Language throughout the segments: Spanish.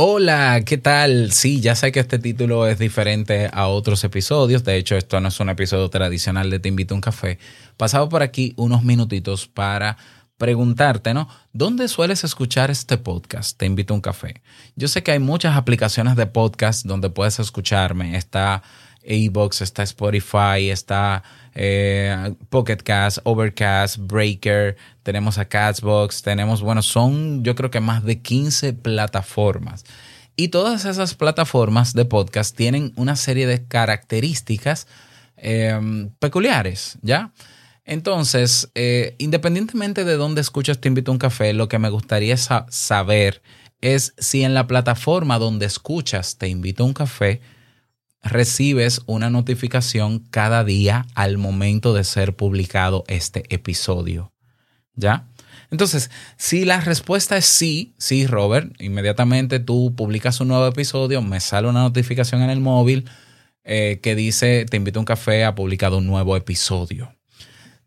Hola, ¿qué tal? Sí, ya sé que este título es diferente a otros episodios. De hecho, esto no es un episodio tradicional de Te invito a un café. Pasado por aquí unos minutitos para preguntarte, ¿no? ¿Dónde sueles escuchar este podcast? Te invito a un café. Yo sé que hay muchas aplicaciones de podcast donde puedes escucharme. Está Ebox, está Spotify, está eh, Pocket Cast, Overcast, Breaker, tenemos a Castbox, tenemos, bueno, son yo creo que más de 15 plataformas. Y todas esas plataformas de podcast tienen una serie de características em, peculiares, ¿ya? Entonces, eh, independientemente de dónde escuchas Te invito a un café, lo que me gustaría saber es si en la plataforma donde escuchas Te invito a un café, recibes una notificación cada día al momento de ser publicado este episodio. ¿Ya? Entonces, si la respuesta es sí, sí, Robert, inmediatamente tú publicas un nuevo episodio, me sale una notificación en el móvil eh, que dice, te invito a un café, ha publicado un nuevo episodio.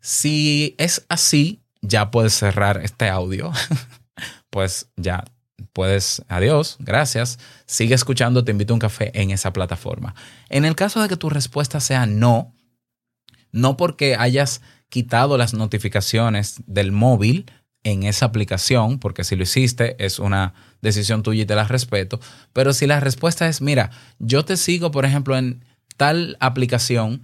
Si es así, ya puedes cerrar este audio. pues ya puedes, adiós, gracias, sigue escuchando, te invito a un café en esa plataforma. En el caso de que tu respuesta sea no, no porque hayas quitado las notificaciones del móvil en esa aplicación, porque si lo hiciste es una decisión tuya y te la respeto, pero si la respuesta es, mira, yo te sigo, por ejemplo, en tal aplicación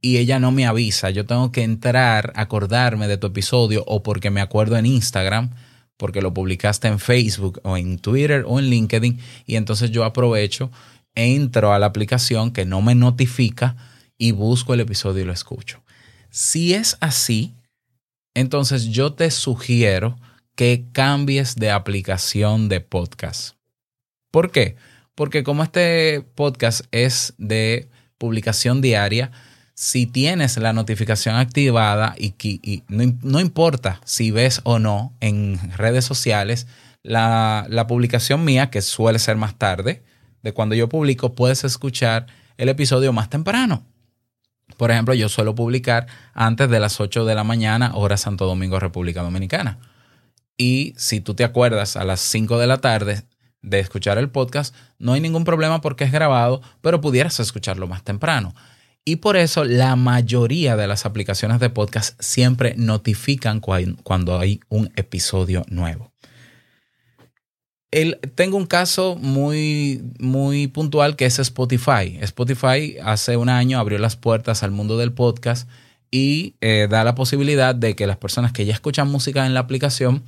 y ella no me avisa, yo tengo que entrar, acordarme de tu episodio o porque me acuerdo en Instagram, porque lo publicaste en Facebook o en Twitter o en LinkedIn y entonces yo aprovecho, entro a la aplicación que no me notifica y busco el episodio y lo escucho. Si es así, entonces yo te sugiero que cambies de aplicación de podcast. ¿Por qué? Porque como este podcast es de publicación diaria, si tienes la notificación activada y, no, importa si ves o no en redes sociales, la, la, publicación mía, que suele ser más tarde, de cuando yo publico, puedes escuchar el episodio más temprano. Por ejemplo, yo suelo publicar antes de las 8 de la mañana, hora Santo Domingo, República Dominicana. Y si tú te acuerdas a las 5 de la tarde de escuchar el podcast, no hay ningún problema porque es grabado, pero pudieras escucharlo más temprano. Y por eso la mayoría de las aplicaciones de podcast siempre notifican cuando hay un episodio nuevo. tengo un caso muy, muy puntual que es Spotify. Spotify hace un año abrió las puertas al mundo del podcast y eh, da la posibilidad de que las personas que ya escuchan música en la aplicación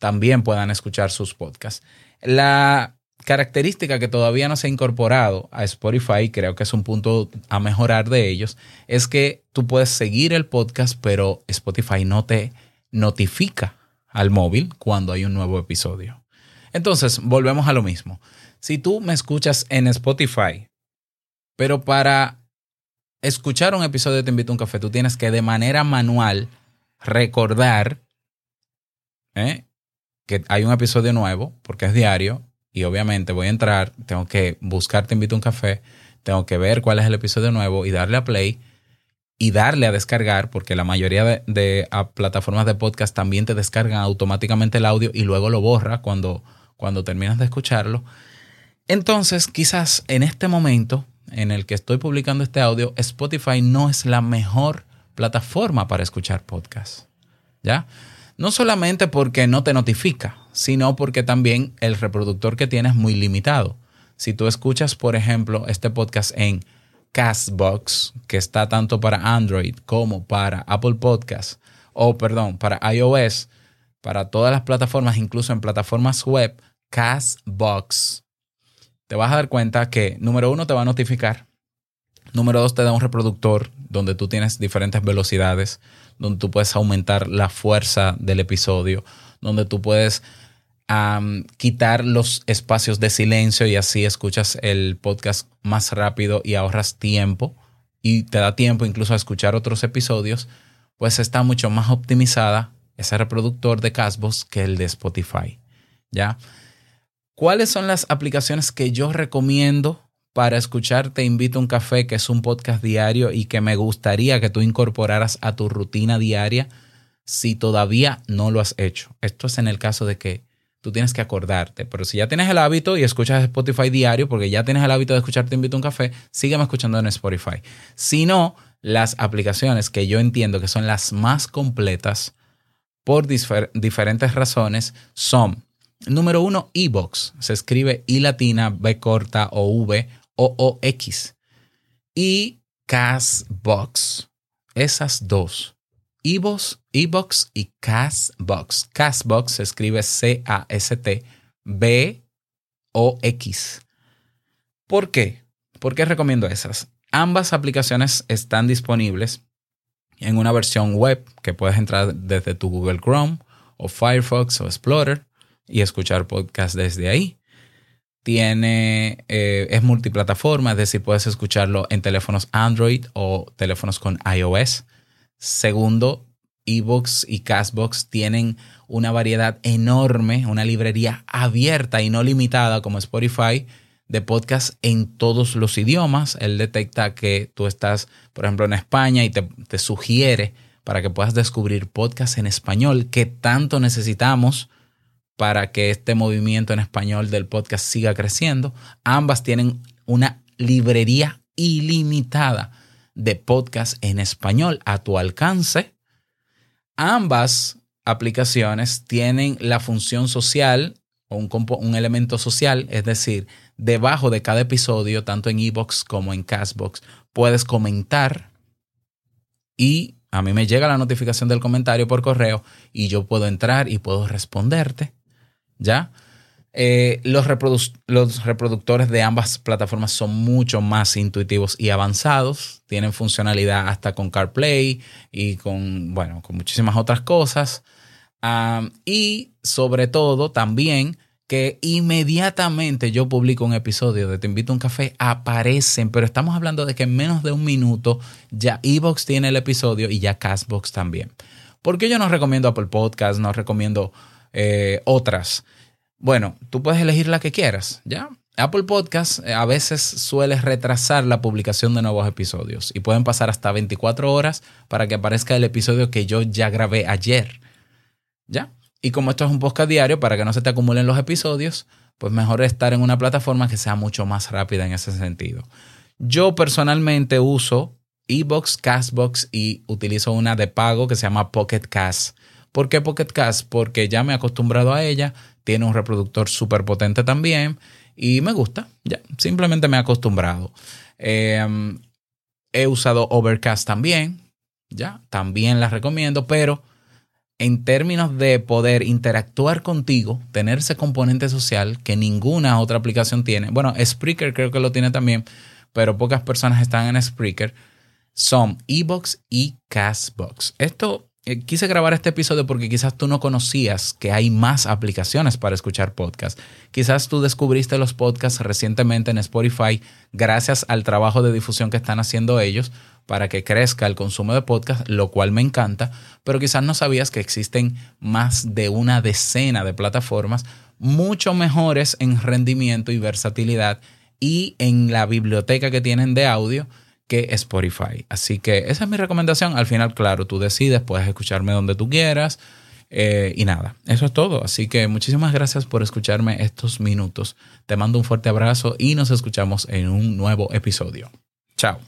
también puedan escuchar sus podcasts. La característica que todavía no se ha incorporado a Spotify, creo que es un punto a mejorar de ellos, es que tú puedes seguir el podcast, pero Spotify no te notifica al móvil cuando hay un nuevo episodio. Entonces, volvemos a lo mismo. Si tú me escuchas en Spotify, pero para escuchar un episodio de Te invito a un café, tú tienes que de manera manual recordar ¿eh? que hay un episodio nuevo, porque es diario, y obviamente voy a entrar, tengo que buscar Te invito a un café, tengo que ver cuál es el episodio nuevo y darle a play y darle a descargar, porque la mayoría de, plataformas de podcast también te descargan automáticamente el audio y luego lo borra cuando, cuando terminas de escucharlo. Entonces, quizás en este momento en el que estoy publicando este audio, Spotify no es la mejor plataforma para escuchar podcast. ¿Ya? No solamente porque no te notifica, sino porque también el reproductor que tienes es muy limitado. Si tú escuchas, por ejemplo, este podcast en Castbox, que está tanto para Android como para Apple Podcasts, o perdón, para iOS, para todas las plataformas, incluso en plataformas web, Castbox, te vas a dar cuenta que, número uno, te va a notificar. Número dos, te da un reproductor donde tú tienes diferentes velocidades donde tú puedes aumentar la fuerza del episodio, donde tú puedes quitar los espacios de silencio y así escuchas el podcast más rápido y ahorras tiempo y te da tiempo incluso a escuchar otros episodios, pues está mucho más optimizada ese reproductor de Casbos que el de Spotify. ¿Ya? ¿Cuáles son las aplicaciones que yo recomiendo para escuchar Te invito a un café, que es un podcast diario y que me gustaría que tú incorporaras a tu rutina diaria si todavía no lo has hecho. Esto es en el caso de que tú tienes que acordarte. Pero si ya tienes el hábito y escuchas Spotify diario, porque ya tienes el hábito de escuchar Te invito a un café, sígueme escuchando en Spotify. Si no, las aplicaciones que yo entiendo que son las más completas por diferentes razones son, número uno, Ebox. Se escribe I latina, B corta, O V, O O X. Y Castbox. Esas dos Evox, Evox y Castbox. Castbox se escribe C-A-S-T-B-O-X. ¿Por qué? ¿Por qué recomiendo esas? Ambas aplicaciones están disponibles en una versión web que puedes entrar desde tu Google Chrome o Firefox o Explorer y escuchar podcast desde ahí. Tiene, eh, es multiplataforma, es decir, puedes escucharlo en teléfonos Android o teléfonos con iOS. Segundo, eBooks y Castbox tienen una variedad enorme, una librería abierta y no limitada como Spotify de podcasts en todos los idiomas. Él detecta que tú estás, por ejemplo, en España y te, te sugiere para que puedas descubrir podcasts en español que tanto necesitamos para que este movimiento en español del podcast siga creciendo. Ambas tienen una librería ilimitada de podcast en español a tu alcance. Ambas aplicaciones tienen la función social o un, un elemento social, es decir, debajo de cada episodio, tanto en Ebox como en Castbox, puedes comentar y a mí me llega la notificación del comentario por correo y yo puedo entrar y puedo responderte. ¿Ya? Eh, los, los, reproductores de ambas plataformas son mucho más intuitivos y avanzados. Tienen funcionalidad hasta con CarPlay y con, bueno, con muchísimas otras cosas. y sobre todo también que inmediatamente yo publico un episodio de Te invito a un café, aparecen, pero estamos hablando de que en menos de un minuto ya Evox tiene el episodio y ya Castbox también. ¿Por qué yo no recomiendo Apple Podcast, no recomiendo eh, otras? Bueno, tú puedes elegir la que quieras, ¿ya? Apple Podcast eh, a veces suele retrasar la publicación de nuevos episodios y pueden pasar hasta 24 horas para que aparezca el episodio que yo ya grabé ayer. ¿Ya? Y como esto es un podcast diario, para que no se te acumulen los episodios, pues mejor estar en una plataforma que sea mucho más rápida en ese sentido. Yo personalmente uso Ebox, Castbox y utilizo una de pago que se llama Pocket Cast. ¿Por qué Pocket Cast? Porque ya me he acostumbrado a ella tiene un reproductor súper potente también y me gusta, ya, simplemente me he acostumbrado. Em, he usado Overcast también, ya, también las recomiendo, pero en términos de poder interactuar contigo, tener ese componente social que ninguna otra aplicación tiene, bueno, Spreaker creo que lo tiene también, pero pocas personas están en Spreaker, son Ebox y Castbox. Esto eh, quise grabar este episodio porque quizás tú no conocías que hay más aplicaciones para escuchar podcasts. Quizás tú descubriste los podcasts recientemente en Spotify gracias al trabajo de difusión que están haciendo ellos para que crezca el consumo de podcasts, lo cual me encanta, pero quizás no sabías que existen más de una decena de plataformas mucho mejores en rendimiento y versatilidad y en la biblioteca que tienen de audio que Spotify. Así que esa es mi recomendación. Al final, claro, tú decides, puedes escucharme donde tú quieras. Eh, y nada, eso es todo. Así que muchísimas gracias por escucharme estos minutos. Te mando un fuerte abrazo y nos escuchamos en un nuevo episodio. Chao.